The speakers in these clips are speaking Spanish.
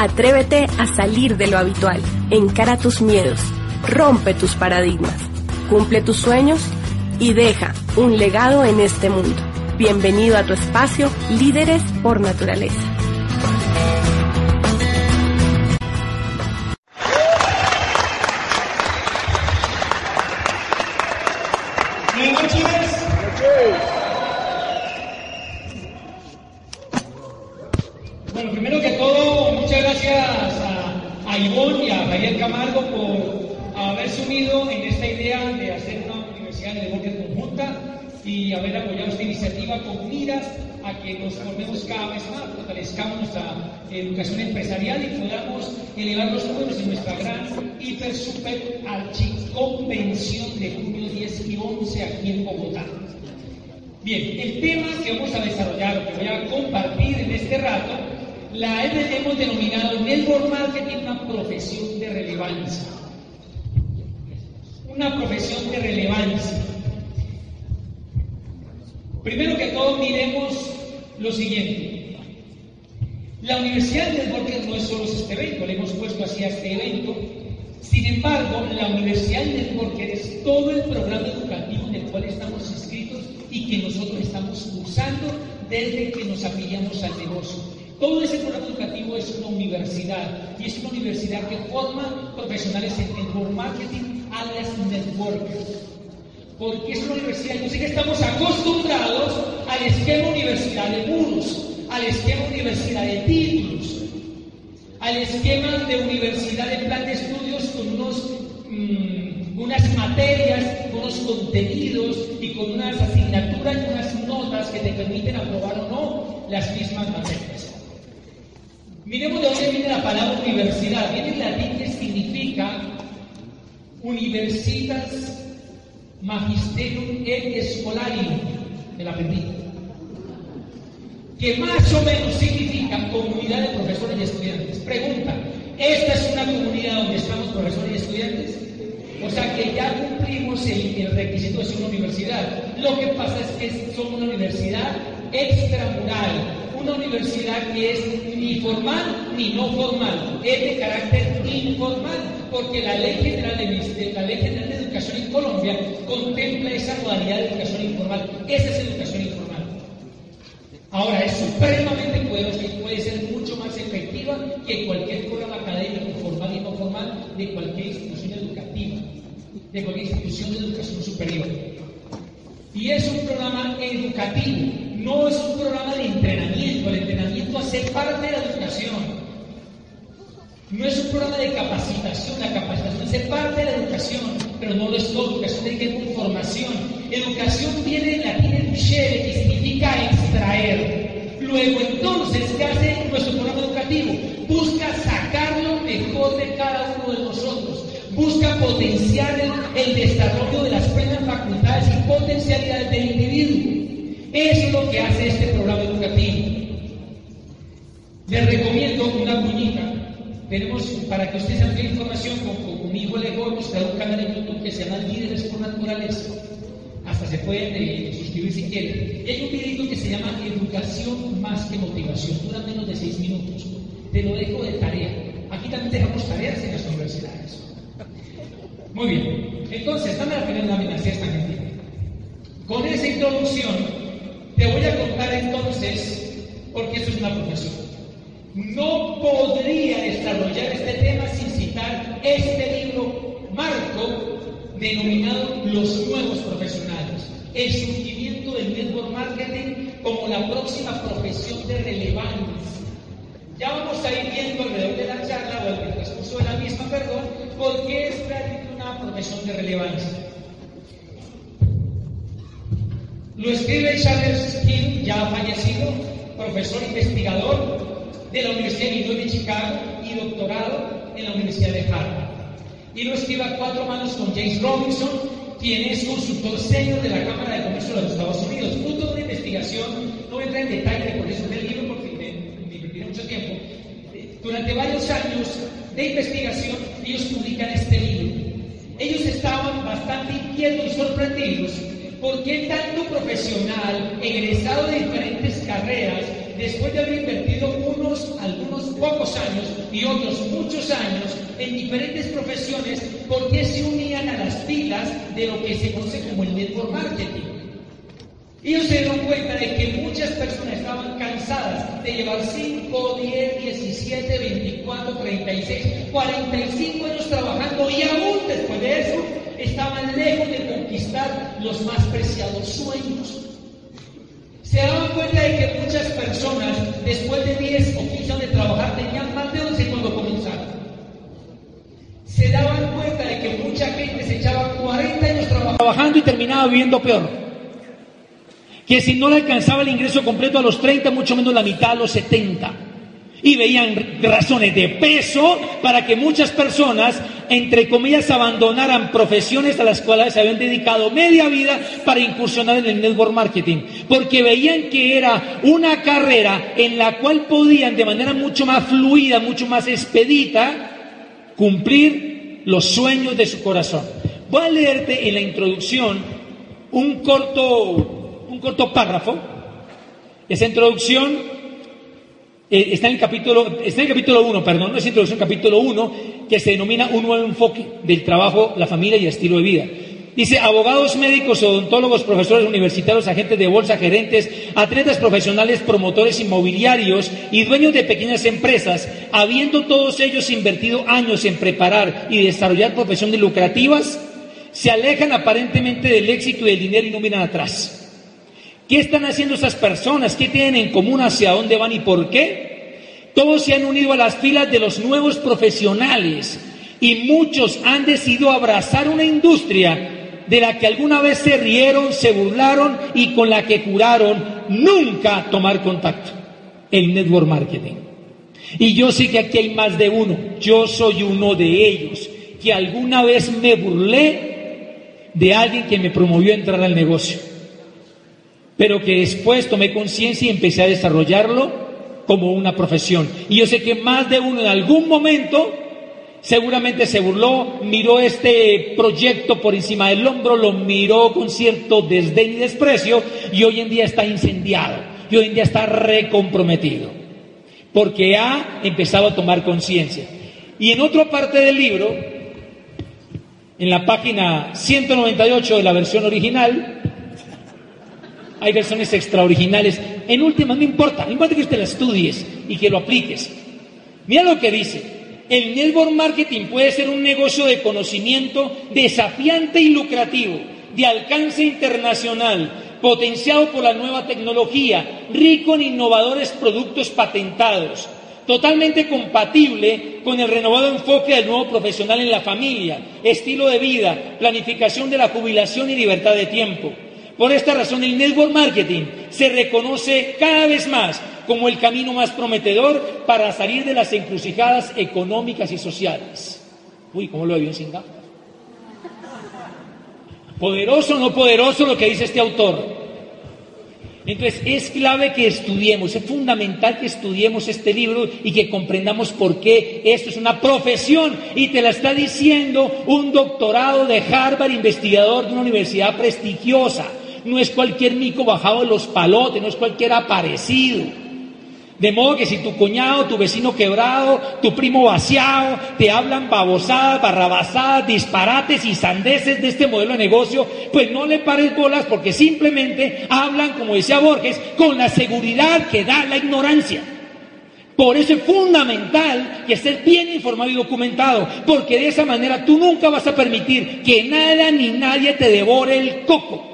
Atrévete a salir de lo habitual, encara tus miedos, rompe tus paradigmas, cumple tus sueños y deja un legado en este mundo. Bienvenido a tu espacio Líderes por Naturaleza. Fortalezcamos nuestra educación empresarial y podamos elevar los números en nuestra gran hiper super archi convención de junio 10 y 11 aquí en Bogotá. Bien, el tema que vamos a desarrollar, que voy a compartir en este rato, la hemos denominado Network Marketing una profesión de relevancia. Una profesión de relevancia. Primero que todo, miremos lo siguiente. La Universidad de Networking no es solo este evento, le hemos puesto así a este evento. Sin embargo, la Universidad de Networking es todo el programa educativo en el cual estamos inscritos y que nosotros estamos usando desde que nos afiliamos al negocio. Todo ese programa educativo es una universidad y es una universidad que forma profesionales en network marketing, alias networkers. Porque es una universidad, yo sé que estamos acostumbrados al esquema universidad de muros, al esquema universidad de títulos, al esquema de universidad de plan de estudios con unos mmm, unas materias, unos contenidos y con unas asignaturas y unas notas que te permiten aprobar o no las mismas materias. Miremos de dónde viene la palabra universidad. Viene en latín que significa universitas magisterium et scholarium, me la aprendí. Que más o menos significa comunidad de profesores y estudiantes. Pregunta, ¿esta es una comunidad donde estamos profesores y estudiantes? O sea que ya cumplimos el, el, requisito de ser una universidad. Lo que pasa es que somos una universidad extramural, una universidad que es ni formal ni no formal, es de carácter informal, porque la Ley General de, la Ley General de Educación en Colombia contempla esa modalidad de educación informal. Esa es educación informal. Ahora, es supremamente poderosa y puede ser mucho más efectiva que cualquier programa académico, formal y no formal, de cualquier institución educativa, de cualquier institución de educación superior. Y es un programa educativo, no es un programa de entrenamiento. El entrenamiento hace parte de la educación. No es un programa de capacitación, la capacitación hace parte de la educación, pero no lo es todo. Educación tiene que ver con formación. Educación viene del latín educere, extraer. Luego, entonces, ¿qué hace nuestro programa educativo? Busca sacar lo mejor de cada uno de nosotros. Busca potenciar el, desarrollo de las plenas facultades y potencialidades del individuo. Es lo que hace este programa educativo. Les recomiendo una cuñita tenemos, para que ustedes amplíen información, con, con, mi hijo Lego hemos creado un canal en YouTube que se llama Líderes por Naturaleza. Hasta se pueden suscribir si quieren. Hay un videito que se llama Educación más que motivación. Dura menos de seis minutos. Te lo dejo de tarea. Aquí también dejamos tareas en las universidades. Muy bien. Entonces, dame la primera lámina, si es tan. Con esa introducción, te voy a contar entonces, porque esto es una profesión. No podría desarrollar este tema sin citar este libro marco denominado Los Nuevos Profesionales, el surgimiento del network marketing como la próxima profesión de relevancia. Ya vamos a ir viendo alrededor de la charla o el transcurso de la misma, perdón, por qué es realmente una profesión de relevancia. Lo escribe Charles King, ya fallecido, profesor investigador de la Universidad de Illinois de Chicago y doctorado en la Universidad de Harvard. Y lo escribe a cuatro manos con James Robinson, quien es consultor senior de la Cámara de Comercio de los Estados Unidos. Fruto de una investigación, no voy a entrar en detalle por eso del libro porque me, me invertiré mucho tiempo. Durante varios años de investigación, ellos publican este libro. Ellos estaban bastante inquietos y sorprendidos porque tanto profesional, egresado de diferentes carreras, después de haber invertido unos, algunos pocos años y otros muchos años en diferentes profesiones, ¿por qué se unían a las filas de lo que se conoce como el network marketing? Ellos se dieron cuenta de que muchas personas estaban cansadas de llevar 5, 10, 17, 24, 36, 45 años trabajando y aún después de eso estaban lejos de conquistar los más preciados sueños. Se daban cuenta de que muchas personas después de 10 o 15 años de trabajar tenían más de 11 cuando comenzaron. Se daban cuenta de que mucha gente se echaba 40 años trabajando y terminaba viviendo peor que si no le alcanzaba el ingreso completo a los 30, mucho menos la mitad a los 70. Y veían razones de peso para que muchas personas, entre comillas, abandonaran profesiones a las cuales se habían dedicado media vida para incursionar en el network marketing. Porque veían que era una carrera en la cual podían de manera mucho más fluida, mucho más expedita, cumplir los sueños de su corazón. Voy a leerte en la introducción un corto un corto párrafo. Esa introducción eh, está en el capítulo, está en el capítulo 1, perdón, no es introducción, capítulo 1, que se denomina un nuevo enfoque del trabajo, la familia y el estilo de vida. Dice, abogados, médicos, odontólogos, profesores universitarios, agentes de bolsa, gerentes, atletas profesionales, promotores inmobiliarios y dueños de pequeñas empresas, habiendo todos ellos invertido años en preparar y desarrollar profesiones lucrativas, se alejan aparentemente del éxito y del dinero y no miran atrás. ¿Qué están haciendo esas personas? ¿Qué tienen en común? ¿Hacia dónde van y por qué? Todos se han unido a las filas de los nuevos profesionales y muchos han decidido abrazar una industria de la que alguna vez se rieron, se burlaron y con la que juraron nunca tomar contacto, el network marketing. Y yo sé que aquí hay más de uno, yo soy uno de ellos, que alguna vez me burlé de alguien que me promovió a entrar al negocio pero que después tomé conciencia y empecé a desarrollarlo como una profesión. Y yo sé que más de uno en algún momento seguramente se burló, miró este proyecto por encima del hombro, lo miró con cierto desdén y desprecio y hoy en día está incendiado y hoy en día está recomprometido porque ha empezado a tomar conciencia. Y en otra parte del libro, en la página 198 de la versión original, hay versiones extraoriginales. En última, no importa, no importa que usted la estudies y que lo apliques. Mira lo que dice. El network marketing puede ser un negocio de conocimiento desafiante y lucrativo, de alcance internacional, potenciado por la nueva tecnología, rico en innovadores productos patentados, totalmente compatible con el renovado enfoque del nuevo profesional en la familia, estilo de vida, planificación de la jubilación y libertad de tiempo. Por esta razón, el network marketing se reconoce cada vez más como el camino más prometedor para salir de las encrucijadas económicas y sociales. Uy, ¿cómo lo vio en Singapur? Poderoso o no poderoso lo que dice este autor. Entonces es clave que estudiemos, es fundamental que estudiemos este libro y que comprendamos por qué esto es una profesión y te la está diciendo un doctorado de Harvard, investigador de una universidad prestigiosa no es cualquier mico bajado de los palotes, no es cualquier aparecido. De modo que si tu cuñado, tu vecino quebrado, tu primo vaciado, te hablan babosadas, barrabasadas, disparates y sandeces de este modelo de negocio, pues no le pares bolas porque simplemente hablan, como decía Borges, con la seguridad que da la ignorancia. Por eso es fundamental que estés bien informado y documentado, porque de esa manera tú nunca vas a permitir que nada ni nadie te devore el coco.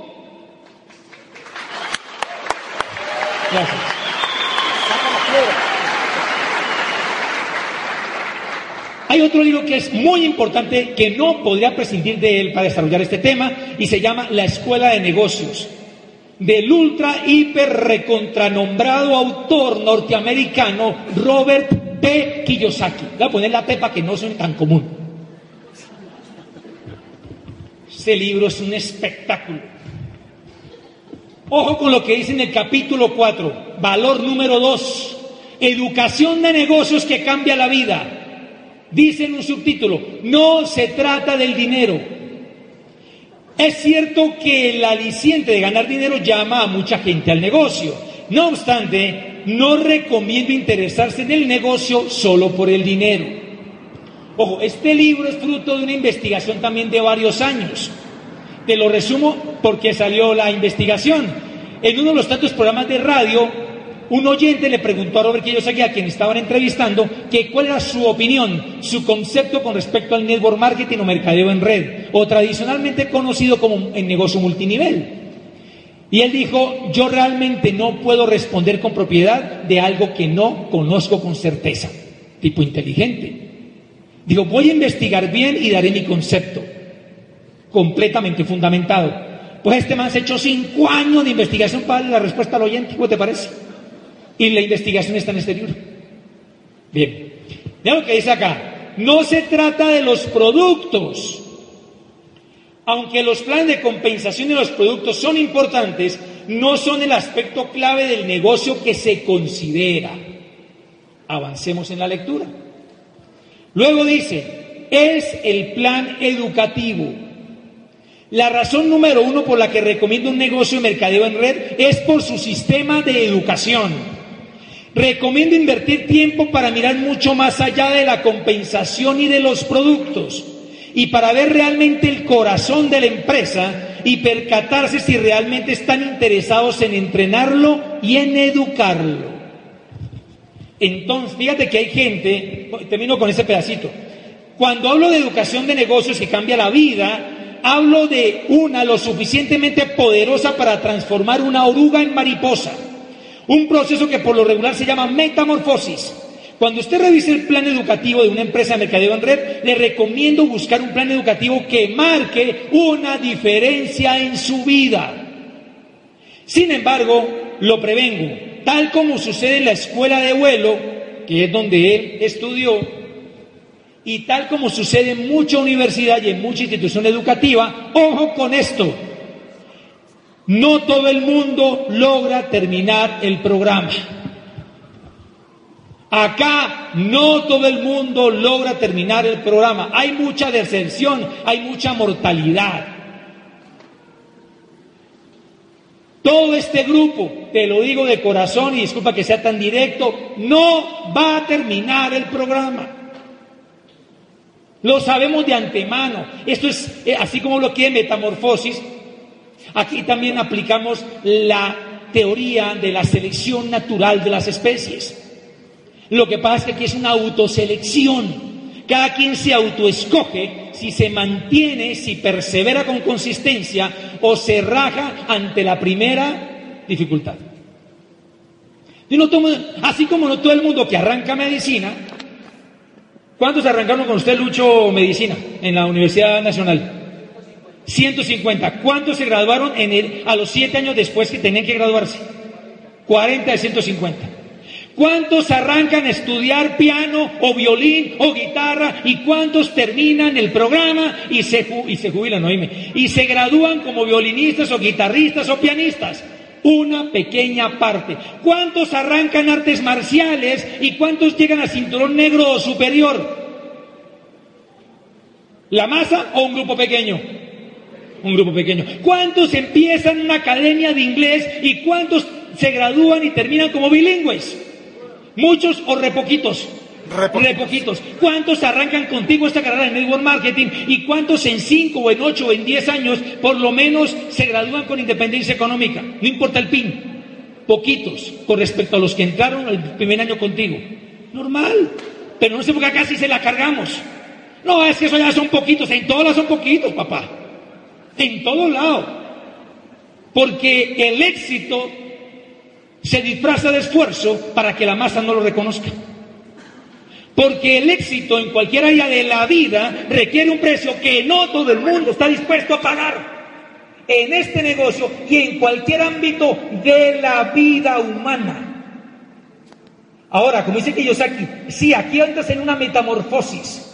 Hay otro libro que es muy importante, que no podría prescindir de él para desarrollar este tema, y se llama La Escuela de Negocios, del ultra, hiper, recontranombrado autor norteamericano Robert P. Kiyosaki. Voy a poner la P para que no suene tan común. Este libro es un espectáculo. Ojo con lo que dice en el capítulo 4, valor número 2, educación de negocios que cambia la vida. Dice en un subtítulo, no se trata del dinero. Es cierto que el aliciente de ganar dinero llama a mucha gente al negocio, No obstante, no recomiendo interesarse en el negocio solo por el dinero. Ojo, este libro es fruto de una investigación también de varios años. Te lo resumo porque salió la investigación. En uno de los tantos programas de radio, un oyente le preguntó a Robert Kiyosaki, a quien estaban entrevistando, que cuál era su opinión, su concepto con respecto al network marketing o mercadeo en red, o tradicionalmente conocido como el negocio multinivel. Y él dijo, yo realmente no puedo responder con propiedad de algo que no conozco con certeza. Tipo inteligente. Digo, voy a investigar bien y daré mi concepto. Completamente fundamentado. Pues este man se echó cinco años de investigación para darle la respuesta al oyente. ¿Cómo te parece? Y la investigación está en libro. Bien. Mira lo que dice acá. No se trata de los productos aunque los planes de compensación de los productos son importantes, no son el aspecto clave del negocio que se considera. Avancemos en la lectura. Luego dice, es el plan educativo. La razón número uno por la que recomiendo un negocio de mercadeo en red es por su sistema de educación. Recomiendo invertir tiempo para mirar mucho más allá de la compensación y de los productos y para ver realmente el corazón de la empresa y percatarse si realmente están interesados en entrenarlo y en educarlo. Entonces, fíjate que hay gente, termino con ese pedacito, cuando hablo de educación de negocios que cambia la vida, hablo de una lo suficientemente poderosa para transformar una oruga en mariposa. Un proceso que por lo regular se llama metamorfosis. Cuando usted revise el plan educativo de una empresa de mercadeo en red, le recomiendo buscar un plan educativo que marque una diferencia en su vida. Sin embargo, lo prevengo, tal como sucede en la escuela de vuelo, que es donde él estudió, y tal como sucede en mucha universidad y en mucha institución educativa, ojo con esto, no todo el mundo logra terminar el programa. Acá no todo el mundo logra terminar el programa. Hay mucha deserción, hay mucha mortalidad. Todo este grupo, te lo digo de corazón y disculpa que sea tan directo, no va a terminar el programa. Lo sabemos de antemano. Esto es eh, así como lo quiere metamorfosis. Aquí también aplicamos la teoría de la selección natural de las especies. Lo que pasa es que aquí es una autoselección. Cada quien se autoescoge si se mantiene, si persevera con consistencia o se raja ante la primera dificultad. Así como no todo el mundo que arranca medicina, ¿cuántos arrancaron con usted, Lucho, medicina en la Universidad Nacional? 150. ¿Cuántos se graduaron en el, a los siete años después que tenían que graduarse? 40 de 150. ¿Cuántos arrancan a estudiar piano o violín o guitarra y cuántos terminan el programa y se, y se jubilan, oíme, y se gradúan como violinistas o guitarristas o pianistas? Una pequeña parte. ¿Cuántos arrancan artes marciales y cuántos llegan a cinturón negro o superior? ¿La masa o un grupo pequeño? Un grupo pequeño. ¿Cuántos empiezan una academia de inglés y cuántos se gradúan y terminan como bilingües? ¿Muchos o repoquitos? Repoquitos. ¿Cuántos arrancan contigo esta carrera de network marketing y cuántos en 5 o en 8 o en 10 años por lo menos se gradúan con independencia económica? No importa el PIN. Poquitos con respecto a los que entraron el primer año contigo. Normal. Pero no sé por qué acá sí se la cargamos. No, es que eso ya son poquitos. En todos lados son poquitos, papá. En todo lado. Porque el éxito se disfraza de esfuerzo para que la masa no lo reconozca. Porque el éxito en cualquier área de la vida requiere un precio que no todo el mundo está dispuesto a pagar. En este negocio y en cualquier ámbito de la vida humana. Ahora, como dice aquí, sí, aquí andas en una metamorfosis.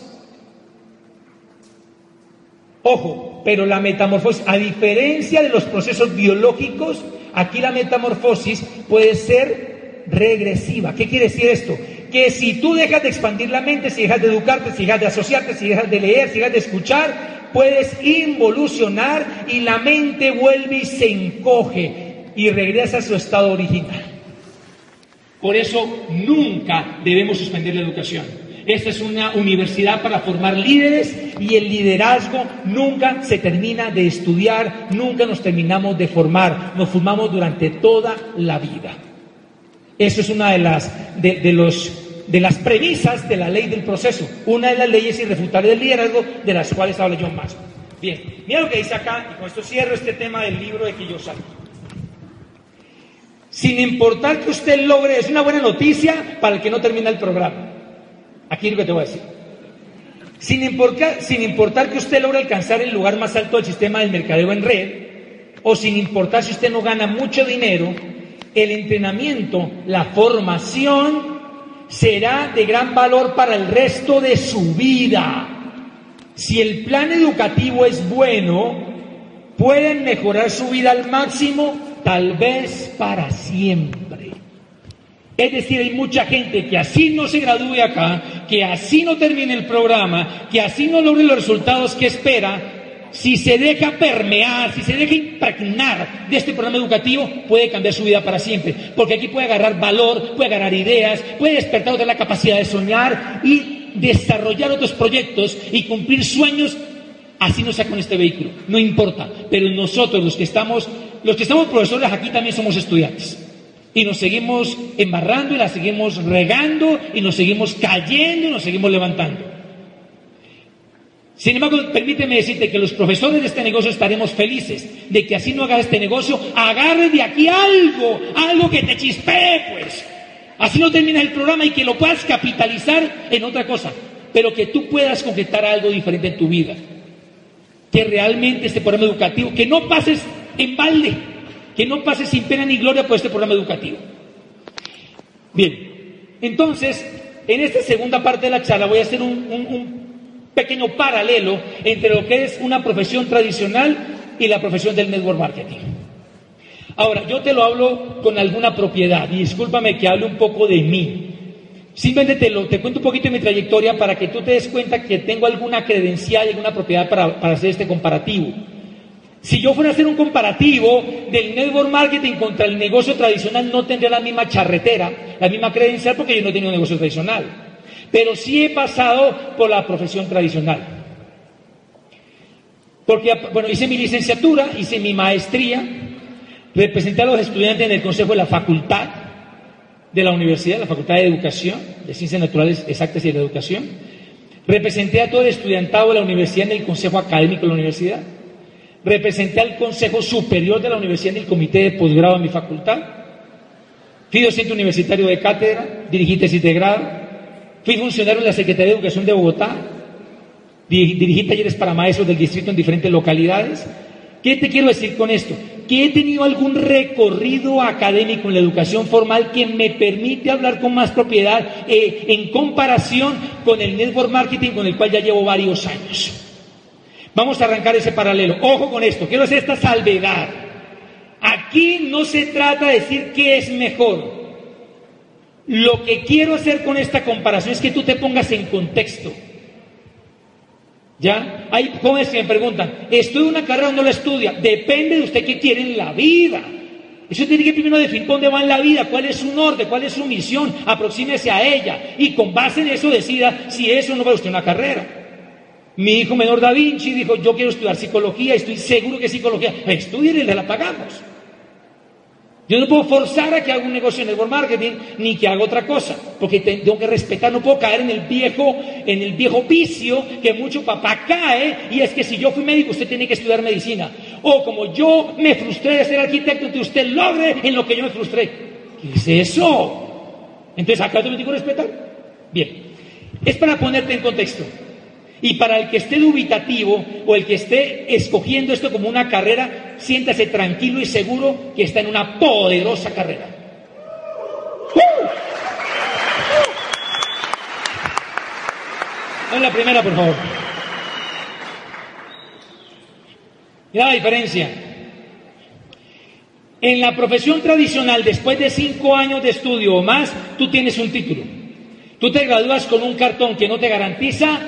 Ojo, pero la metamorfosis, a diferencia de los procesos biológicos, Aquí la metamorfosis puede ser regresiva. ¿Qué quiere decir esto? Que si tú dejas de expandir la mente, si dejas de educarte, si dejas de asociarte, si dejas de leer, si dejas de escuchar, puedes involucionar y la mente vuelve y se encoge y regresa a su estado original. Por eso nunca debemos suspender la educación. Esta es una universidad para formar líderes y el liderazgo nunca se termina de estudiar, nunca nos terminamos de formar, nos formamos durante toda la vida. Eso es una de las, de, los, de las premisas de la ley del proceso, una de las leyes irrefutables del liderazgo de las cuales habla John Maxwell. Bien, mira lo que dice acá, y con esto cierro este tema del libro de que yo salgo. Sin importar que usted logre, es una buena noticia para el que no termina el programa. Aquí es lo que te voy a decir. Sin importar, sin importar que usted logre alcanzar el lugar más alto del sistema del mercadeo en red, o sin importar si usted no gana mucho dinero, el entrenamiento, la formación será de gran valor para el resto de su vida. Si el plan educativo es bueno, pueden mejorar su vida al máximo, tal vez para siempre. Es decir, hay mucha gente que así no se gradúe acá, que así no termine el programa, que así no logre los resultados que espera, si se deja permear, si se deja impregnar de este programa educativo, puede cambiar su vida para siempre. Porque aquí puede agarrar valor, puede agarrar ideas, puede despertar otra la capacidad de soñar y desarrollar otros proyectos y cumplir sueños, así no sea con este vehículo. No importa. Pero nosotros, los que estamos, los que estamos profesores aquí también somos estudiantes. Y nos seguimos embarrando y la seguimos regando y nos seguimos cayendo y nos seguimos levantando. Sin embargo, permíteme decirte que los profesores de este negocio estaremos felices de que así no hagas este negocio, agarre de aquí algo, algo que te chispee, pues. Así no termina el programa y que lo puedas capitalizar en otra cosa, pero que tú puedas concretar algo diferente en tu vida. Que realmente este programa educativo, que no pases en balde, que no pase sin pena ni gloria por este programa educativo. Bien, entonces, en esta segunda parte de la charla voy a hacer un, pequeño paralelo entre lo que es una profesión tradicional y la profesión del network marketing. Ahora, yo te lo hablo con alguna propiedad y discúlpame que hable un poco de mí. Simplemente te, lo, te cuento un poquito de mi trayectoria para que tú te des cuenta que tengo alguna credencial y alguna propiedad para, para hacer este comparativo. Si yo fuera a hacer un comparativo del network marketing contra el negocio tradicional, no tendría la misma charretera, la misma credencial, porque yo no he tenido un negocio tradicional. Pero sí he pasado por la profesión tradicional. Porque, bueno, hice mi licenciatura, hice mi maestría, representé a los estudiantes en el consejo de la facultad de la universidad, la facultad de educación, de ciencias naturales exactas y de educación. Representé a todo el estudiantado de la universidad en el consejo académico de la universidad representé al Consejo Superior de la Universidad en el Comité de Posgrado de mi facultad, fui docente universitario de cátedra, dirigí tesis de grado, fui funcionario en la Secretaría de Educación de Bogotá, dirigí talleres para maestros del distrito en diferentes localidades. ¿Qué te quiero decir con esto? Que he tenido algún recorrido académico en la educación formal que me permite hablar con más propiedad eh, en comparación con el network marketing con el cual ya llevo varios años. Vamos a arrancar ese paralelo. Ojo con esto, quiero hacer esta salvedad. Aquí no se trata de decir qué es mejor. Lo que quiero hacer con esta comparación es que tú te pongas en contexto. ¿Ya? Hay jóvenes que me preguntan, ¿estudia una carrera o no la estudia? Depende de usted qué quiere en la vida. Eso tiene que primero definir dónde va en la vida, cuál es su norte, cuál es su misión, aproxímese a ella y con base en eso decida si eso no va a usted una carrera. Mi hijo menor Da Vinci dijo, yo quiero estudiar psicología, estoy seguro que psicología, estudien y le la pagamos. Yo no puedo forzar a que haga un negocio en network marketing ni que haga otra cosa, porque tengo que respetar, no puedo caer en el viejo, en el viejo vicio que mucho papá cae, y es que si yo fui médico, usted tiene que estudiar medicina. O como yo me frustré de ser arquitecto, que usted logre en lo que yo me frustré. ¿Qué es eso? Entonces, ¿acá te lo tengo que respetar? Bien. Es para ponerte en contexto. Y para el que esté dubitativo o el que esté escogiendo esto como una carrera, siéntase tranquilo y seguro que está en una poderosa carrera. ¡Uh! la primera, por favor. Mira la diferencia. En la profesión tradicional, después de cinco años de estudio o más, tú tienes un título. Tú te gradúas con un cartón que no te garantiza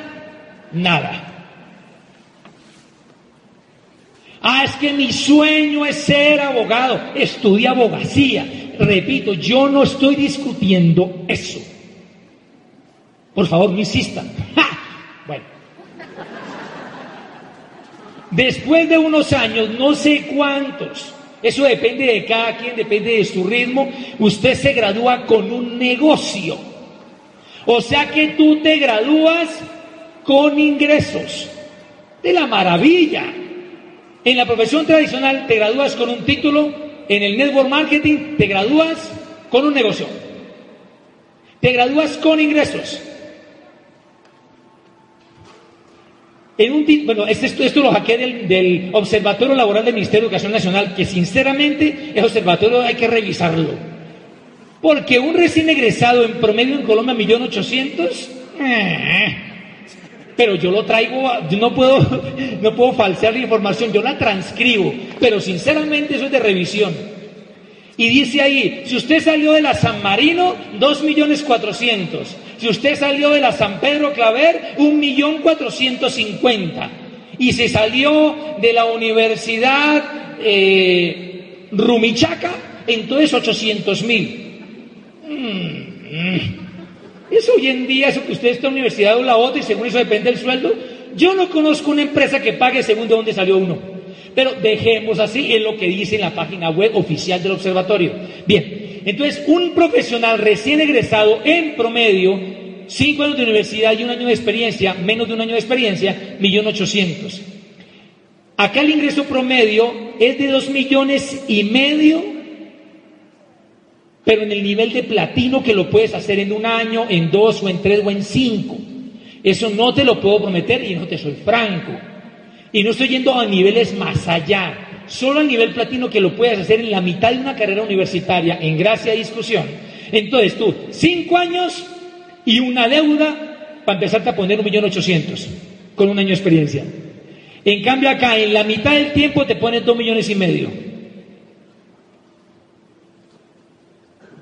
nada. Ah, es que mi sueño es ser abogado. Estudia abogacía. repito, yo no estoy discutiendo eso. Por favor, no insistan. Bueno. Después de unos años, no sé cuántos, eso depende de cada quien, depende de su ritmo, usted se gradúa con un negocio. O sea que tú te gradúas con ingresos. De la maravilla. En la profesión tradicional te gradúas con un título, en el network marketing te gradúas con un negocio. Te gradúas con ingresos. En un, bueno, este, esto, esto, lo hackeé del, del, Observatorio Laboral del Ministerio de Educación Nacional, que sinceramente ese observatorio hay que revisarlo. Porque un recién egresado en promedio en Colombia, millón ochocientos, eh, pero yo lo traigo, no puedo, no puedo falsear la información, yo la transcribo, pero sinceramente eso es de revisión. Y dice ahí, si usted salió de la San Marino, dos millones cuatrocientos. Si usted salió de la San Pedro Claver, un millón cuatrocientos cincuenta. Y si salió de la Universidad eh, Rumichaca, entonces ochocientos mil. Mm, mm. Eso hoy en día, eso que usted está en la universidad o la otra y según eso depende del sueldo. Yo no conozco una empresa que pague según de dónde salió uno. Pero dejemos así, en lo que dice en la página web oficial del observatorio. Bien, entonces un profesional recién egresado en promedio, cinco años de universidad y un año de experiencia, menos de un año de experiencia, millón ochocientos. Acá el ingreso promedio es de dos millones y medio pero en el nivel de platino que lo puedes hacer en un año, en dos o en tres o en cinco. Eso no te lo puedo prometer y no te soy franco. Y no estoy yendo a niveles más allá, solo al nivel platino que lo puedes hacer en la mitad de una carrera universitaria, en gracia y discusión. Entonces tú, cinco años y una deuda para empezarte a poner un millón ochocientos con un año de experiencia. En cambio acá, en la mitad del tiempo te pones dos millones y medio.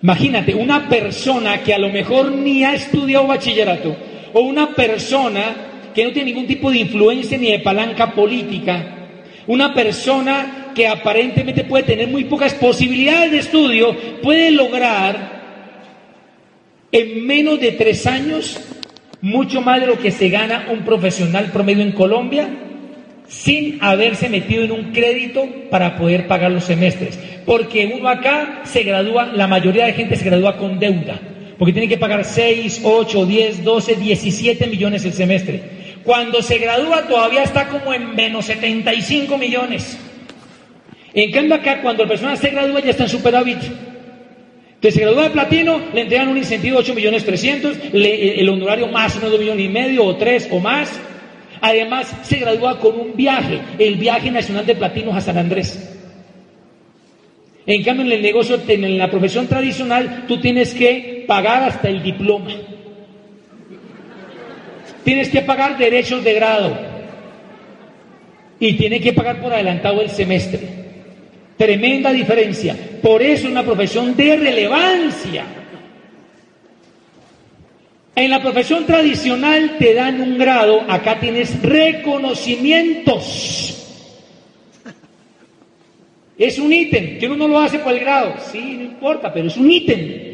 Imagínate, una persona que a lo mejor ni ha estudiado bachillerato, o una persona que no tiene ningún tipo de influencia ni de palanca política, una persona que aparentemente puede tener muy pocas posibilidades de estudio, puede lograr en menos de tres años mucho más de lo que se gana un profesional promedio en Colombia sin haberse metido en un crédito para poder pagar los semestres. Porque uno acá se gradúa, la mayoría de gente se gradúa con deuda, porque tiene que pagar 6, 8, 10, 12, 17 millones el semestre. Cuando se gradúa todavía está como en menos 75 millones. En cambio acá, cuando la persona se gradúa ya está en superávit. Entonces se gradúa de platino, le entregan un incentivo de 8 millones 300, el honorario máximo de 2 millones y medio o 3 o más, Además, se gradúa con un viaje, el viaje nacional de platinos a San Andrés. En cambio, en el negocio, en la profesión tradicional, tú tienes que pagar hasta el diploma. Tienes que pagar derechos de grado. Y tienes que pagar por adelantado el semestre. Tremenda diferencia. Por eso es una profesión de relevancia. En la profesión tradicional te dan un grado, acá tienes reconocimientos. Es un ítem, que uno no lo hace por el grado, sí, no importa, pero es un ítem.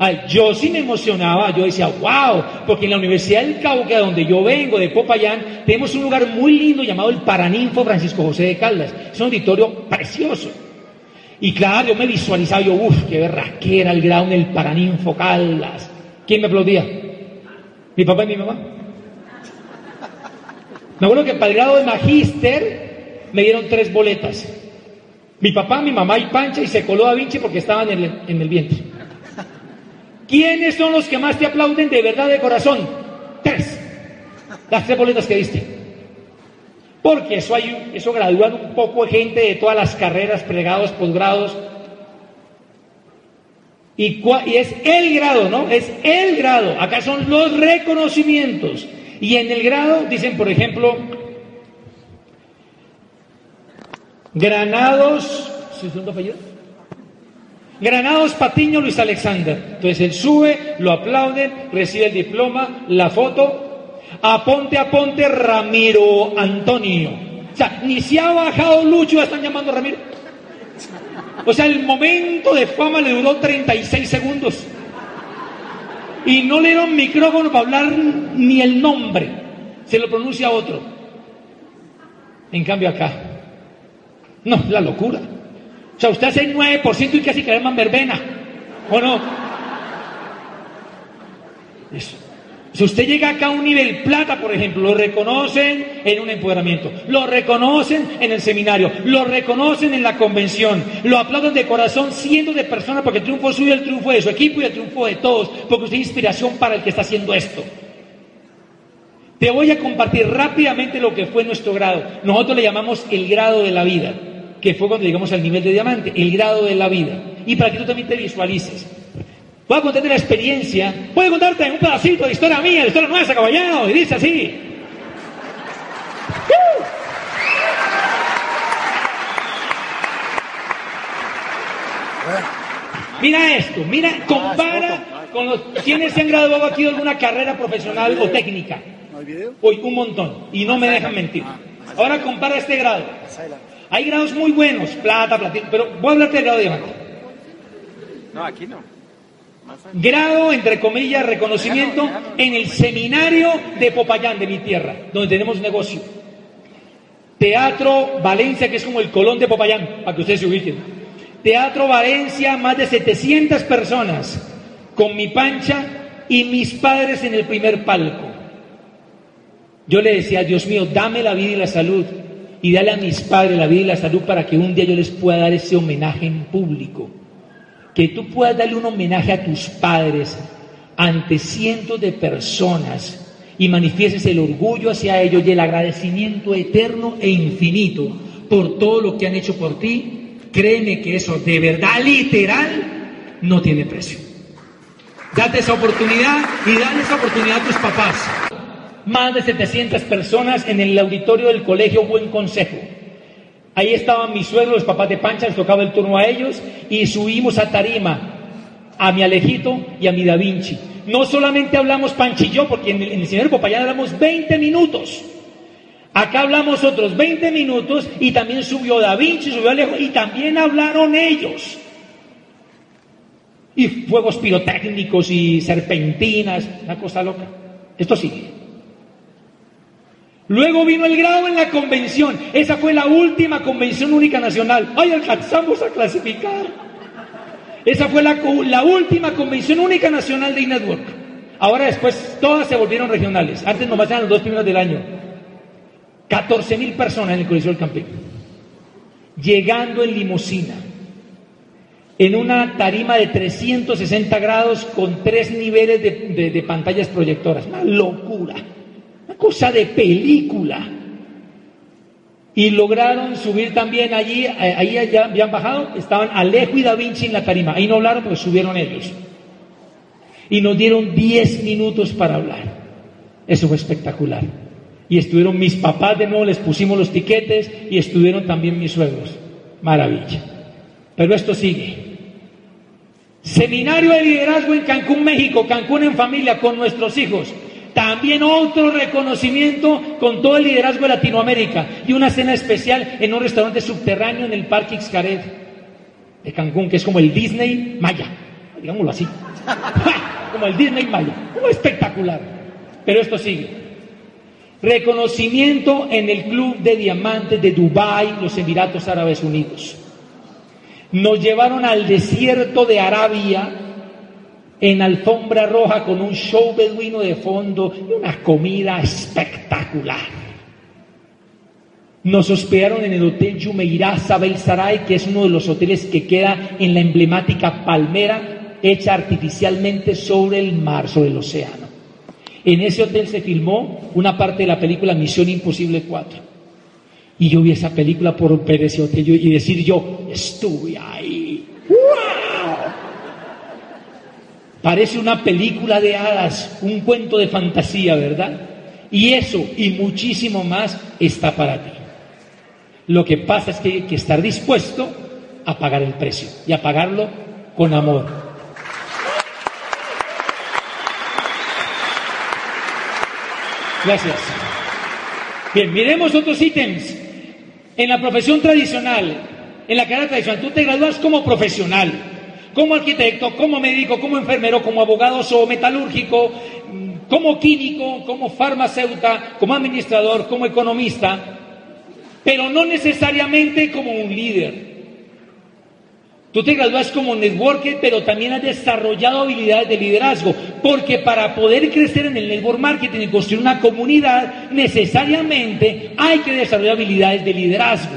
Ay, yo sí me emocionaba, yo decía, wow, porque en la Universidad del Cauca, donde yo vengo, de Popayán, tenemos un lugar muy lindo llamado el Paraninfo Francisco José de Caldas. Es un auditorio precioso. Y claro, yo me visualizaba, yo, uff, qué berraquera el grado en el Paraninfo Caldas. ¿Quién me aplaudía? ¿Mi papá y mi mamá? Me acuerdo que para el grado de magíster me dieron tres boletas. Mi papá, mi mamá y Pancha y se coló a Vinci porque estaban en el, en el vientre. ¿Quiénes son los que más te aplauden de verdad de corazón? Tres. Las tres boletas que diste. Porque eso hay, eso gradúan un poco gente de todas las carreras, pregados, posgrados, y, es el grado, ¿no? Es el grado. Acá son los reconocimientos. Y en el grado dicen, por ejemplo, Granados, ¿su segundo? Granados Patiño Luis Alexander. Entonces él sube, lo aplauden, recibe el diploma, la foto. Aponte, aponte Ramiro Antonio. O sea, ni se ha bajado Lucho, ya están llamando Ramiro. O sea, el momento de fama le duró 36 segundos. Y no le dieron micrófono para hablar ni el nombre. Se lo pronuncia otro. En cambio acá. No, la locura. O sea, usted hace el 9% y casi cae más verbena. ¿O no? Eso. Si usted llega acá a un nivel plata, por ejemplo, lo reconocen en un empoderamiento, lo reconocen en el seminario, lo reconocen en la convención, lo aplauden de corazón cientos de personas porque el triunfo suyo el triunfo de su equipo y el triunfo de todos, porque usted es inspiración para el que está haciendo esto. Te voy a compartir rápidamente lo que fue nuestro grado. Nosotros le llamamos el grado de la vida, que fue cuando llegamos al nivel de diamante, el grado de la vida. Y para que tú también te visualices. Voy a contarte la experiencia. Voy a contarte un pedacito de historia mía, de historia nuestra, caballero. Y dice así. Mira esto, mira, compara con los quienes se han graduado aquí de alguna carrera profesional o técnica. Hoy un montón y no me dejan mentir. Ahora compara este grado. Hay grados muy buenos, plata, platino, pero voy a hablarte del grado de diamante. No, aquí no grado, entre comillas, reconocimiento en el seminario de Popayán, de mi tierra, donde tenemos negocio. Teatro Valencia, que es como el Colón de Popayán, para que ustedes se ubiquen. Teatro Valencia, más de 700 personas, con mi pancha y mis padres en el primer palco. Yo le decía, Dios mío, dame la vida y la salud y dale a mis padres la vida y la salud para que un día yo les pueda dar ese homenaje en público que tú puedas darle un homenaje a tus padres ante cientos de personas y manifiestes el orgullo hacia ellos y el agradecimiento eterno e infinito por todo lo que han hecho por ti, créeme que eso de verdad literal no tiene precio. Date esa oportunidad y dale esa oportunidad a tus papás. Más de 700 personas en el auditorio del colegio Buen Consejo. Ahí estaban mis suegros, los papás de Pancha, les tocaba el turno a ellos y subimos a tarima a mi Alejito y a mi Da Vinci. No solamente hablamos Pancha porque en el, en el señor Popayán hablamos 20 minutos. Acá hablamos otros 20 minutos y también subió Da Vinci, subió Alejo y también hablaron ellos. Y fuegos pirotécnicos y serpentinas, una cosa loca. Esto sigue. Luego vino el grado en la convención. Esa fue la última convención única nacional. ¡Ay, alcanzamos a clasificar! Esa fue la, última convención única nacional de e-network. Ahora después todas se volvieron regionales. Antes nomás eran los dos primeros del año. 14 mil personas en el Coliseo del Campín. Llegando en limusina. En una tarima de 360 grados con tres niveles de, de pantallas proyectoras. Una locura cosa de película. Y lograron subir también allí, eh, ahí ya habían bajado, estaban Alejo y Da Vinci en la tarima. Ahí no hablaron, pero subieron ellos. Y nos dieron 10 minutos para hablar. Eso fue espectacular. Y estuvieron mis papás de nuevo, les pusimos los tiquetes y estuvieron también mis suegros. Maravilla. Pero esto sigue. Seminario de liderazgo en Cancún, México, Cancún en familia, con nuestros hijos. También otro reconocimiento con todo el liderazgo de Latinoamérica y una cena especial en un restaurante subterráneo en el Parque Xcaret de Cancún, que es como el Disney Maya, digámoslo así. como el Disney Maya. Como espectacular. Pero esto sigue. Reconocimiento en el Club de Diamantes de Dubái, los Emiratos Árabes Unidos. Nos llevaron al desierto de Arabia en alfombra roja con un show beduino de fondo y una comida espectacular. Nos hospedaron en el Hotel Jumeirah Sabel Saray, que es uno de los hoteles que queda en la emblemática palmera hecha artificialmente sobre el mar, sobre el océano. En ese hotel se filmó una parte de la película Misión Imposible 4. Y yo vi esa película por ver ese hotel y decir yo, estuve ahí. Parece una película de hadas, un cuento de fantasía, ¿verdad? Y eso y muchísimo más está para ti. Lo que pasa es que hay que estar dispuesto a pagar el precio y a pagarlo con amor. Gracias. Bien, miremos otros ítems. En la profesión tradicional, En la carrera tradicional, tú te gradúas como profesional, como arquitecto, como médico, como enfermero, como abogado o metalúrgico, como químico, como farmacéutica, como administrador, como economista, pero no necesariamente como un líder. Tú te gradúas como networker, pero también has desarrollado habilidades de liderazgo, porque para poder crecer en el network marketing y construir una comunidad, necesariamente hay que desarrollar habilidades de liderazgo.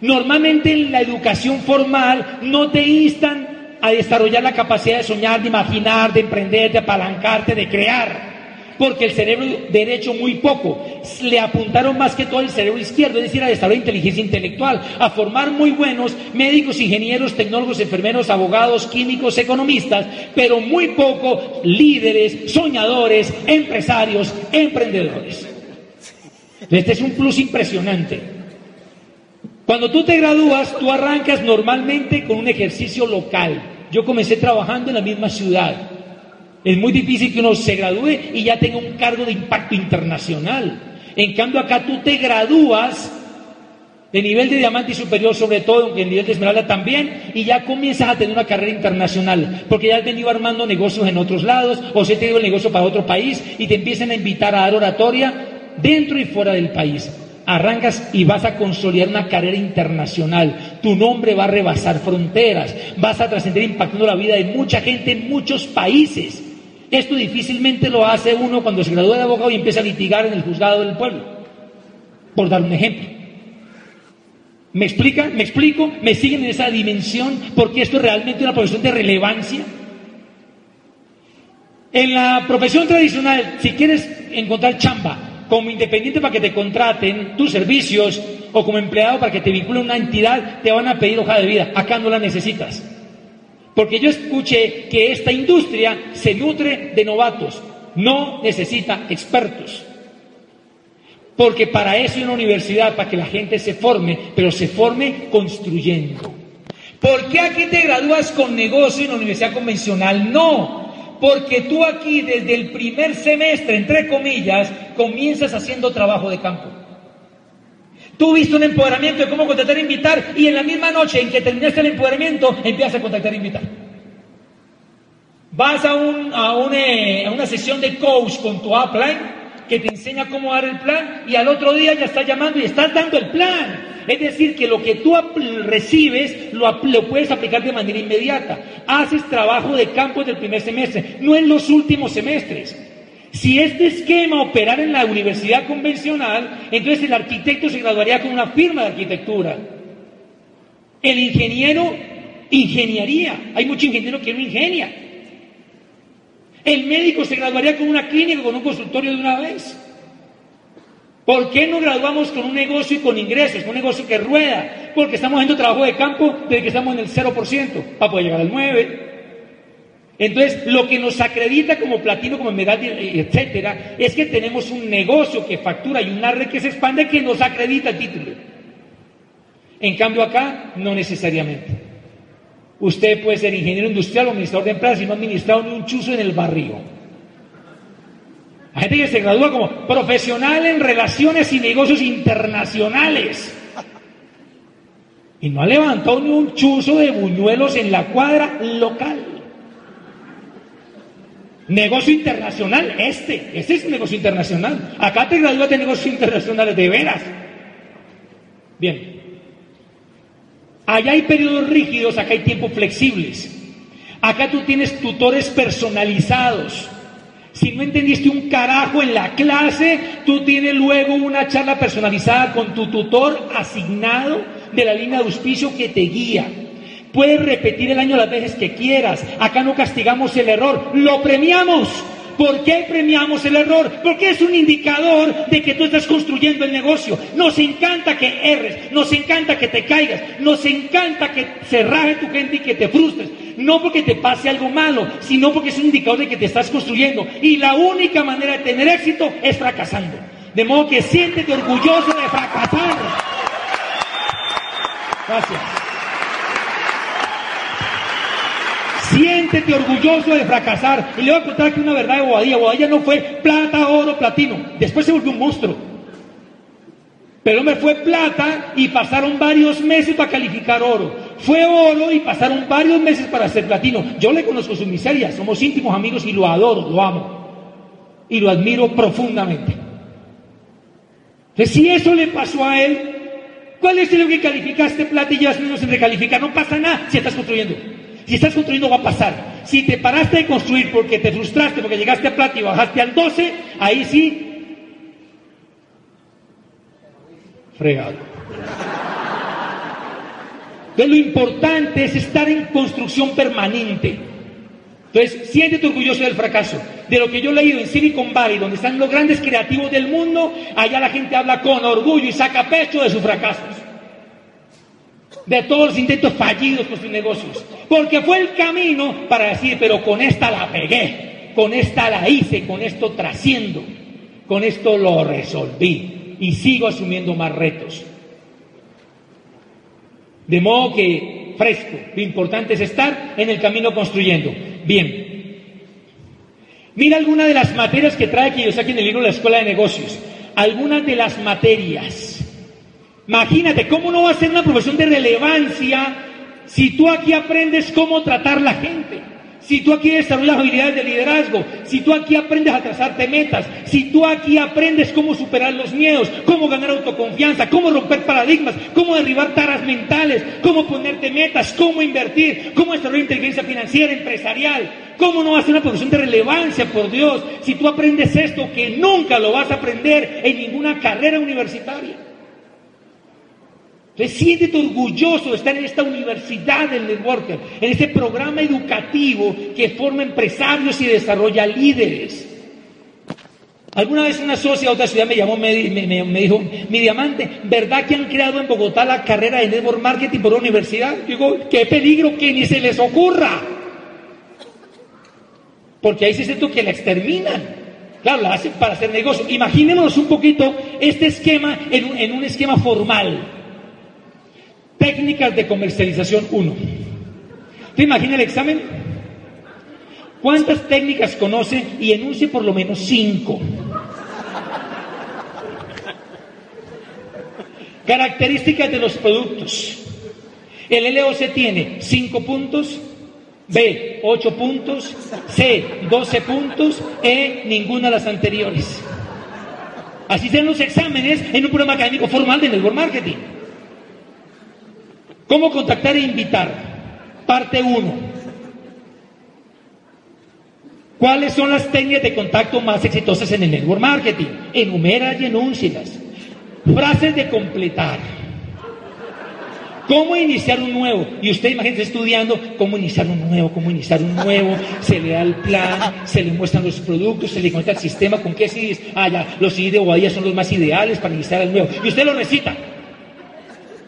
Normalmente en la educación formal no te instan a desarrollar la capacidad de soñar, de imaginar, de emprender, de apalancarte, de crear. Porque el cerebro derecho muy poco. Le apuntaron más que todo el cerebro izquierdo, es decir, a desarrollar inteligencia intelectual, a formar muy buenos médicos, ingenieros, tecnólogos, enfermeros, abogados, químicos, economistas, pero muy poco líderes, soñadores, empresarios, emprendedores. Este es un plus impresionante. Cuando tú te gradúas, tú arrancas normalmente con un ejercicio local. Yo comencé trabajando en la misma ciudad. Es muy difícil que uno se gradúe y ya tenga un cargo de impacto internacional. En cambio, acá tú te gradúas de nivel de diamante y superior, sobre todo, aunque en nivel de esmeralda también, y ya comienzas a tener una carrera internacional, porque ya has venido armando negocios en otros lados, o se te dio el negocio para otro país, y te empiezan a invitar a dar oratoria dentro y fuera del país arrancas y vas a consolidar una carrera internacional. Tu nombre va a rebasar fronteras, vas a trascender impactando la vida de mucha gente en muchos países. Esto difícilmente lo hace uno cuando se gradúa de abogado y empieza a litigar en el juzgado del pueblo. Por dar un ejemplo. ¿Me explican? ¿Me explico? ¿Me siguen en esa dimensión? Porque esto es realmente una profesión de relevancia. En la profesión tradicional, si quieres encontrar chamba, como independiente para que te contraten tus servicios o como empleado para que te vinculen una entidad, te van a pedir hoja de vida. Acá no la necesitas. Porque yo escuché que esta industria se nutre de novatos, no necesita expertos. Porque para eso hay una universidad, para que la gente se forme, pero se forme construyendo. ¿Por qué aquí te gradúas con negocio en la universidad convencional? No, porque tú aquí desde el primer semestre, entre comillas, comienzas haciendo trabajo de campo. Tú viste un empoderamiento de cómo contratar e invitar y en la misma noche en que terminaste el empoderamiento empiezas a contactar e invitar. Vas a, un, a, eh, a una sesión de coach con tu upline que te enseña cómo dar el plan y al otro día ya estás llamando y estás dando el plan. Es decir, que lo que tú recibes lo, puedes aplicar de manera inmediata. Haces trabajo de campo del primer semestre, no en los últimos semestres. Si este esquema operara en la universidad convencional, entonces el arquitecto se graduaría con una firma de arquitectura. El ingeniero ingeniaría. Hay mucho ingeniero que no ingenia. El médico se graduaría con una clínica, con un consultorio de una vez. ¿Por qué no graduamos con un negocio y con ingresos, con un negocio que rueda? Porque estamos haciendo trabajo de campo desde que estamos en el 0% para poder llegar al 9%. Entonces, lo que nos acredita como platino, como medalla, etcétera, es que tenemos un negocio que factura y una red que se expande que nos acredita el título. En cambio, acá no necesariamente. Usted puede ser ingeniero industrial o administrador de empresas y no ha administrado ni un chuzo en el barrio. Hay gente que se gradúa como profesional en relaciones y negocios internacionales. Y no ha levantado ni un chuzo de buñuelos en la cuadra local. Negocio internacional, este, este es un negocio internacional. Acá te gradúas de negocios internacionales, de veras. Bien. Allá hay periodos rígidos, acá hay tiempos flexibles. Acá tú tienes tutores personalizados. Si no entendiste un carajo en la clase, tú tienes luego una charla personalizada con tu tutor asignado de la línea de auspicio que te guía. Puedes repetir el año las veces que quieras. Acá no castigamos el error, lo premiamos. ¿Por qué premiamos el error? Porque es un indicador de que tú estás construyendo el negocio. Nos encanta que erres, nos encanta que te caigas, nos encanta que se raje tu gente y que te frustres no porque te pase algo malo, sino porque es un indicador de que te estás construyendo. Y la única manera de tener éxito es fracasando. De modo que siéntete orgulloso de fracasar. Gracias. Siéntete orgulloso de fracasar. Y le voy a contar que una verdad de Bobadilla. Bobadilla no fue plata, oro, platino. Después se volvió un monstruo. Pero me fue plata y pasaron varios meses para calificar oro. Fue oro y pasaron varios meses para ser platino. Yo le conozco su miseria, somos íntimos amigos y lo adoro, lo amo. Y lo admiro profundamente. Entonces, si eso le pasó a él, ¿cuál es lo que calificaste plata y llevas menos en recalificar? No pasa nada si estás construyendo. Si estás construyendo va a pasar. Si te paraste de construir porque te frustraste, porque llegaste a plata y bajaste al 12, ahí sí fregado. Entonces lo importante es estar en construcción permanente. Entonces, siéntete orgulloso del fracaso. De lo que yo he leído en Silicon Valley, donde están los grandes creativos del mundo, allá la gente habla con orgullo y saca pecho de sus fracasos. De todos los intentos fallidos con sus negocios. Porque fue el camino para decir, pero con esta la pegué, con esta la hice, con esto trasciendo, con esto lo resolví y sigo asumiendo más retos. De modo que fresco, lo importante es estar en el camino construyendo. Bien. Mira algunas de las materias que trae saqué en el libro de la Escuela de Negocios. Algunas de las materias. Imagínate, ¿cómo no va a ser una profesión de relevancia si tú aquí aprendes cómo tratar la gente? si tú aquí desarrollas habilidades de liderazgo, si tú aquí aprendes a trazarte metas, si tú aquí aprendes cómo superar los miedos, cómo ganar autoconfianza, cómo romper paradigmas, cómo derribar taras mentales, cómo ponerte metas, cómo invertir, cómo desarrollar inteligencia financiera, empresarial, cómo no va a ser una profesión de relevancia, por Dios, si tú aprendes esto que nunca lo vas a aprender en ninguna carrera universitaria. Entonces siéntete orgulloso de estar en esta universidad del networker, en este programa educativo que forma empresarios y desarrolla líderes. Alguna vez una socia de otra ciudad me llamó, me, me, dijo, mi diamante, ¿verdad que han creado en Bogotá la carrera de network marketing por la universidad? Digo, qué peligro que ni se les ocurra. Porque ahí se siento que la exterminan. Claro, la hacen para hacer negocio. Imaginémonos un poquito este esquema en un esquema formal. Técnicas de comercialización 1. ¿Te imaginas el examen? ¿Cuántas técnicas conoce y enuncie por lo menos cinco? Características de los productos. El LOC tiene 5 puntos, B 8 puntos, C 12 puntos, E ninguna de las anteriores. Así sean los exámenes en un programa académico formal de network marketing. ¿Cómo contactar e invitar? Parte 1. ¿Cuáles son las técnicas de contacto más exitosas en el network marketing? Enumera y enúncialas. Frases de completar. ¿Cómo iniciar un nuevo? Y usted imagínese estudiando cómo iniciar un nuevo, cómo iniciar un nuevo, se le da el plan, se le muestran los productos, se le cuenta el sistema, con qué CDs, ah ya, los CDs de Bobadilla son los más ideales para iniciar el nuevo. Y usted lo recita.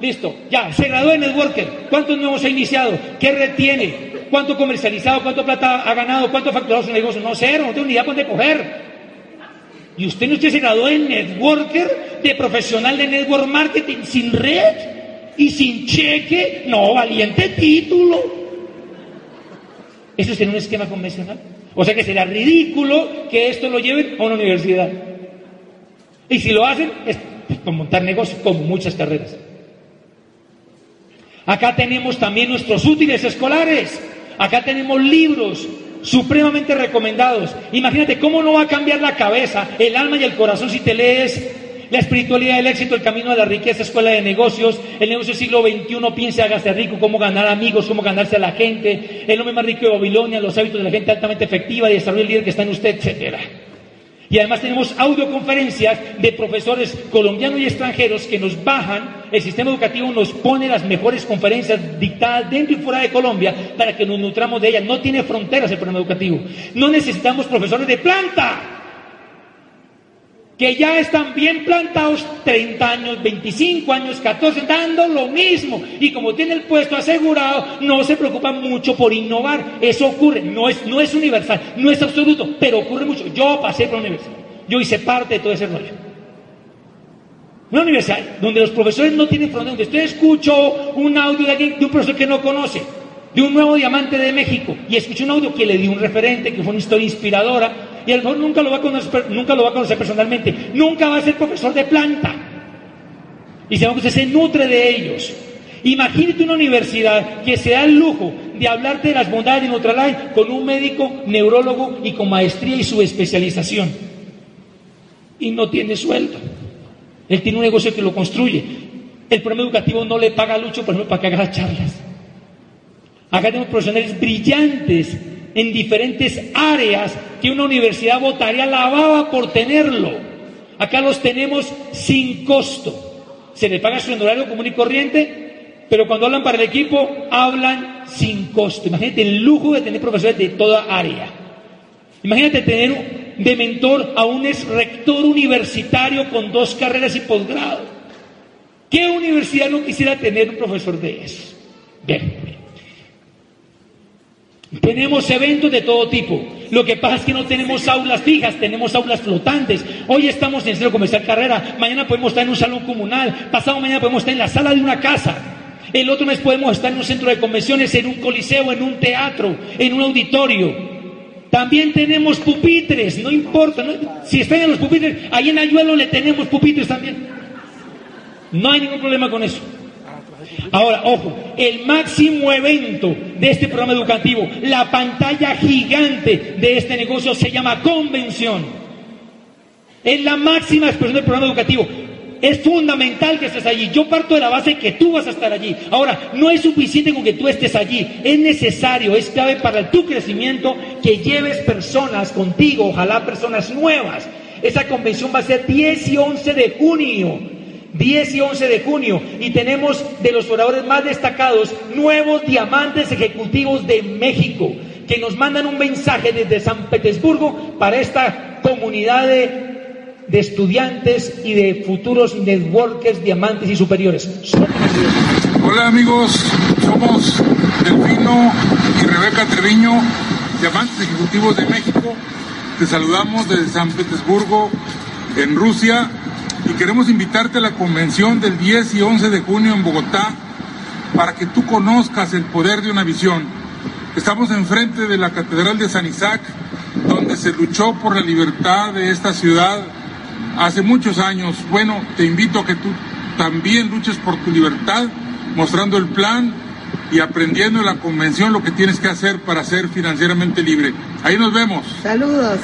Listo, ya, se graduó en Networker. ¿Cuántos nuevos ha iniciado? ¿Qué retiene? ¿Cuánto comercializado? ¿Cuánto plata ha ganado? ¿Cuánto facturado su negocio? No, cero, no tengo ni idea dónde coger. Y usted no usted se graduó en Networker, de profesional de Network Marketing, sin red y sin cheque. No, valiente título. ¿Eso es en un esquema convencional? O sea que será ridículo que esto lo lleven a una universidad. Y si lo hacen, es por montar negocios, como muchas carreras. Acá tenemos también nuestros útiles escolares. Acá tenemos libros supremamente recomendados. Imagínate cómo no va a cambiar la cabeza, el alma y el corazón si te lees la espiritualidad del éxito, el camino de la riqueza, escuela de negocios, el negocio del siglo XXI, piensa hágase rico, cómo ganar amigos, cómo ganarse a la gente, el hombre más rico de Babilonia, los hábitos de la gente altamente efectiva, y desarrollo el líder que está en usted, etcétera. Y además tenemos audioconferencias de profesores colombianos y extranjeros que nos bajan, el sistema educativo nos pone las mejores conferencias dictadas dentro y fuera de Colombia para que nos nutramos de ellas. No tiene fronteras el programa educativo. No necesitamos profesores de planta que ya están bien plantados 30 años, 25 años, 14, dando lo mismo. Y como tiene el puesto asegurado, no se preocupan mucho por innovar. Eso ocurre, no es, no es universal, no es absoluto, pero ocurre mucho. Yo pasé por la universidad, yo hice parte de todo ese rollo. Una universidad donde los profesores no tienen frontera, donde usted escuchó un audio de, alguien, de un profesor que no conoce, de un nuevo diamante de México, y escuchó un audio que le dio un referente, que fue una historia inspiradora, y a lo mejor nunca lo va a conocer, nunca lo va a conocer personalmente, nunca va a ser profesor de planta. Y sabemos que se nutre de ellos. Imagínate una universidad que se da el lujo de hablarte de las bondades de Nutralife con un médico neurólogo y con maestría y su especialización. Y no tiene sueldo. Él tiene un negocio que lo construye. El programa educativo no le paga a Lucho, por ejemplo, para que haga las charlas. Acá tenemos profesionales brillantes en diferentes áreas que una universidad votaría la baba por tenerlo. Acá los tenemos sin costo. Se le paga su honorario común y corriente, pero cuando hablan para el equipo, hablan sin costo. Imagínate el lujo de tener profesores de toda área. Imagínate tener de mentor a un ex rector universitario con dos carreras y posgrado. ¿Qué universidad no quisiera tener un profesor de eso? Bien. Tenemos eventos de todo tipo. Lo que pasa es que no tenemos aulas fijas, tenemos aulas flotantes. Hoy estamos en el centro comercial carrera, mañana podemos estar en un salón comunal, pasado mañana podemos estar en la sala de una casa. El otro mes podemos estar en un centro de convenciones, en un coliseo, en un teatro, en un auditorio. También tenemos pupitres, no importa. Si están en los pupitres, ahí en Ayuelo le tenemos pupitres también. No hay ningún problema con eso. Ahora, ojo, el máximo evento de este programa educativo, la pantalla gigante de este negocio se llama convención. Es la máxima expresión del programa educativo. Es fundamental que estés allí. Yo parto de la base que tú vas a estar allí. Ahora, no es suficiente con que tú estés allí. Es necesario, es clave para tu crecimiento que lleves personas contigo, ojalá personas nuevas. Esa convención va a ser 10 y 11 de junio. 10 y 11 de junio y tenemos de los oradores más destacados nuevos diamantes ejecutivos de México que nos mandan un mensaje desde San Petersburgo para esta comunidad de, estudiantes y de futuros networkers, diamantes y superiores. Hola amigos, somos Delfino y Rebeca Treviño, diamantes ejecutivos de México. Te saludamos desde San Petersburgo, en Rusia y queremos invitarte a la convención del 10 y 11 de junio en Bogotá para que tú conozcas el poder de una visión. Estamos enfrente de la Catedral de San Isaac, donde se luchó por la libertad de esta ciudad hace muchos años. Bueno, te invito a que tú también luches por tu libertad, mostrando el plan y aprendiendo en la convención lo que tienes que hacer para ser financieramente libre. Ahí nos vemos. Saludos.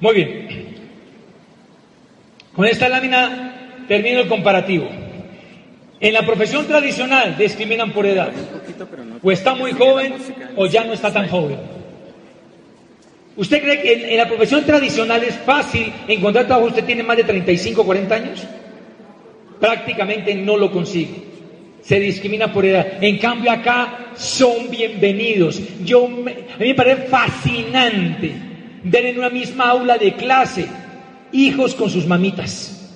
Muy bien. Con esta lámina termino el comparativo. En la profesión tradicional discriminan por edad. O está muy joven o ya no está tan joven. ¿Usted cree que en, la profesión tradicional es fácil encontrar trabajo? ¿Usted tiene más de 35 o 40 años? Prácticamente no lo consigue. Se discrimina por edad. En cambio acá son bienvenidos. Yo, a mí me parece fascinante ver en una misma aula de clase hijos con sus mamitas,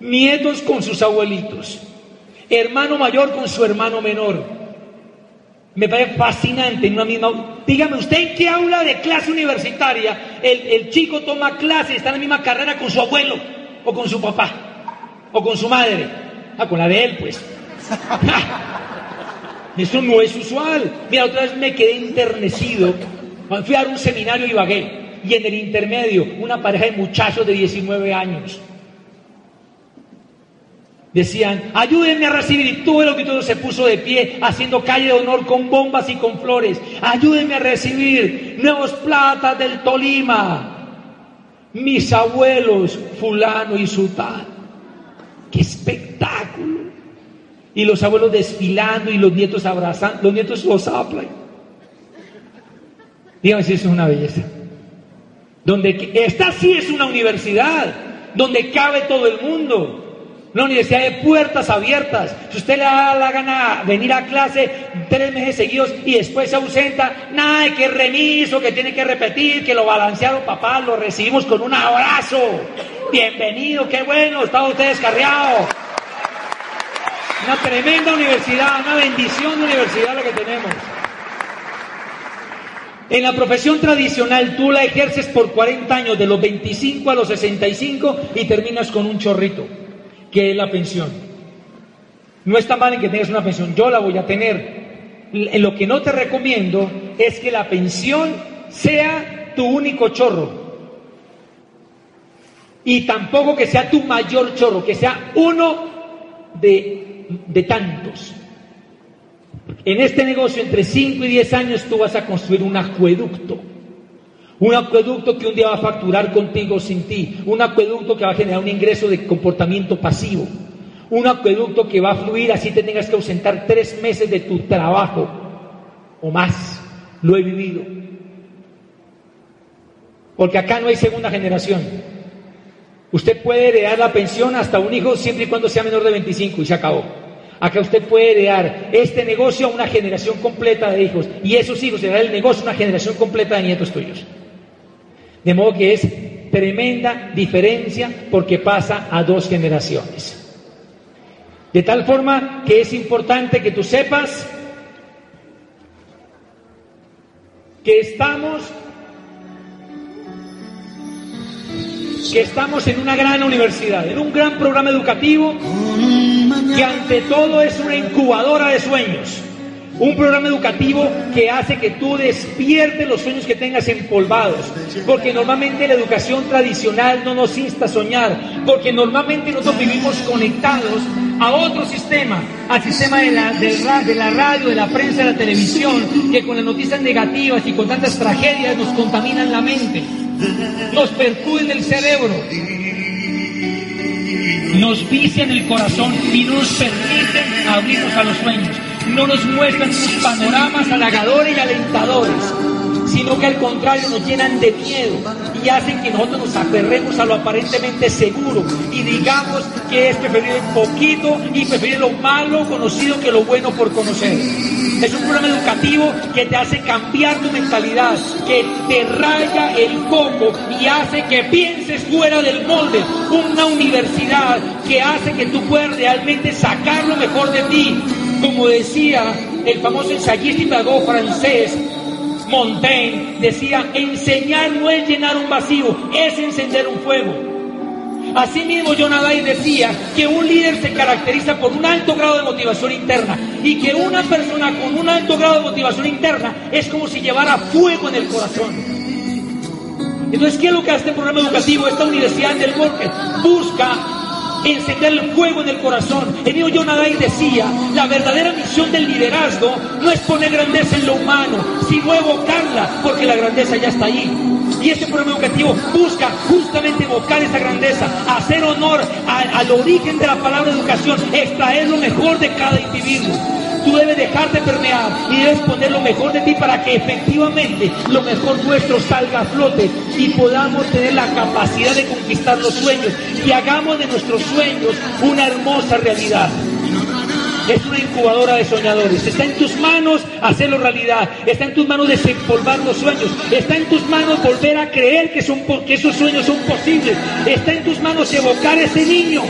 nietos con sus abuelitos, hermano mayor con su hermano menor. Me parece fascinante en una misma Dígame, ¿usted en qué aula de clase universitaria el, chico toma clase y está en la misma carrera con su abuelo o con su papá o con su madre? Ah, con la de él, pues. Eso no es usual. Mira, otra vez me quedé enternecido Fui a un seminario y vagué. Y en el intermedio, una pareja de muchachos de 19 años. Decían, ayúdenme a recibir. Y todo el auditorio se puso de pie, haciendo calle de honor con bombas y con flores. Ayúdenme a recibir nuevos platas del Tolima. Mis abuelos, fulano y sultán. ¡Qué espectáculo! Y los abuelos desfilando y los nietos abrazando, los nietos los aplauden. Dígame si eso es una belleza. Donde esta sí es una universidad, donde cabe todo el mundo. Una universidad de puertas abiertas. Si usted le da la gana venir a clase tres meses seguidos y después se ausenta, nada que remiso, que tiene que repetir, que lo balancearon, papá, lo recibimos con un abrazo. Bienvenido, qué bueno, está usted descarriado. Una tremenda universidad, una bendición de universidad lo que tenemos. En la profesión tradicional tú la ejerces por 40 años, de los 25 a los 65, y terminas con un chorrito, que es la pensión. No está mal en que tengas una pensión, yo la voy a tener. Lo que no te recomiendo es que la pensión sea tu único chorro. Y tampoco que sea tu mayor chorro, que sea uno de, de tantos. En este negocio, entre 5 y 10 años, tú vas a construir un acueducto. Un acueducto que un día va a facturar contigo sin ti. Un acueducto que va a generar un ingreso de comportamiento pasivo. Un acueducto que va a fluir así te tengas que ausentar tres meses de tu trabajo o más. Lo he vivido. Porque acá no hay segunda generación. Usted puede heredar la pensión hasta un hijo siempre y cuando sea menor de 25 y se acabó. Acá usted puede heredar este negocio a una generación completa de hijos y esos hijos heredar el negocio a una generación completa de nietos tuyos. De modo que es tremenda diferencia porque pasa a dos generaciones. De tal forma que es importante que tú sepas que estamos que estamos en una gran universidad, en un gran programa educativo que ante todo es una incubadora de sueños. Un programa educativo que hace que tú despiertes los sueños que tengas empolvados. Porque normalmente la educación tradicional no nos insta a soñar. Porque normalmente nosotros vivimos conectados a otro sistema. Al sistema de la, de la radio, de la prensa, de la televisión. Que con las noticias negativas y con tantas tragedias nos contaminan la mente. Nos percuden el cerebro. Nos vician el corazón y no nos permiten abrirnos a los sueños. No nos muestran sus panoramas halagadores y alentadores, sino que al contrario nos llenan de miedo y hacen que nosotros nos aferremos a lo aparentemente seguro y digamos que es preferible poquito y preferir lo malo conocido que lo bueno por conocer. Es un programa educativo que te hace cambiar tu mentalidad, que te raya el coco y hace que pienses fuera del molde. Una universidad que hace que tú puedas realmente sacar lo mejor de ti, como decía el famoso ensayista y pedagog francés Montaigne, decía, enseñar no es llenar un vacío, es encender un fuego. Asimismo, John decía que un líder se caracteriza por un alto grado de motivación interna y que una persona con un alto grado de motivación interna es como si llevara fuego en el corazón. Entonces, ¿qué es lo que hace este programa educativo? Esta universidad del Bosque busca encender el fuego en el corazón. Mío John decía, la verdadera misión del liderazgo no es poner grandeza en lo humano, sino evocarla, porque la grandeza ya está ahí. Y este programa educativo busca justamente evocar esa grandeza, hacer honor al origen de la palabra educación, extraer lo mejor de cada individuo. Tú debes dejarte permear y debes poner lo mejor de ti para que efectivamente lo mejor nuestro salga a flote y podamos tener la capacidad de conquistar los sueños y hagamos de nuestros sueños una hermosa realidad. Es una incubadora de soñadores. Está en tus manos hacerlo realidad. Está en tus manos desempolvar los sueños. Está en tus manos volver a creer que, son, que esos sueños son posibles. Está en tus manos evocar a ese niño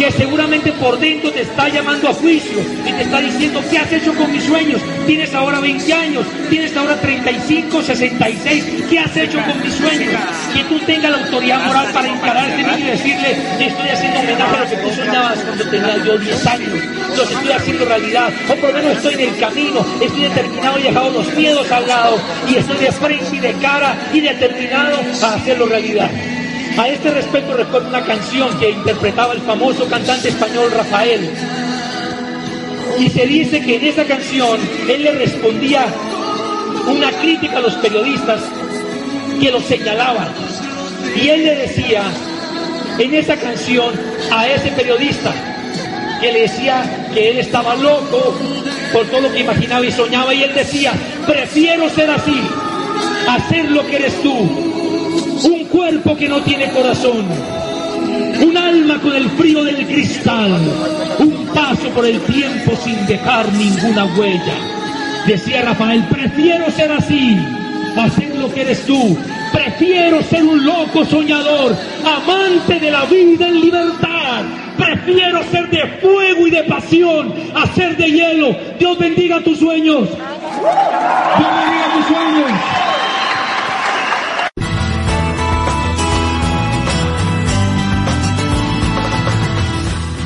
que seguramente por dentro te está llamando a juicio y te está diciendo, ¿qué has hecho con mis sueños? Tienes ahora 20 años, tienes ahora 35, 66, ¿qué has hecho con mis sueños? Que tú tengas la autoridad moral para encararte y decirle, estoy haciendo homenaje a lo que tú soñabas cuando tenía yo 10 años, los estoy haciendo realidad, o por lo menos estoy en el camino, estoy determinado y dejado los miedos al lado y estoy de frente y de cara y determinado a hacerlo realidad. A este respecto recuerdo una canción que interpretaba el famoso cantante español Rafael. Y se dice que en esa canción él le respondía una crítica a los periodistas que lo señalaban. Y él le decía en esa canción a ese periodista que le decía que él estaba loco por todo lo que imaginaba y soñaba. Y él decía, prefiero ser así, hacer lo que eres tú, un cuerpo que no tiene corazón, un alma con el frío del cristal, un paso por el tiempo sin dejar ninguna huella. Decía Rafael, prefiero ser así, hacer lo que eres tú, prefiero ser un loco soñador, amante de la vida en libertad. Prefiero ser de fuego y de pasión a ser de hielo. Dios bendiga tus sueños. Dios bendiga tus sueños.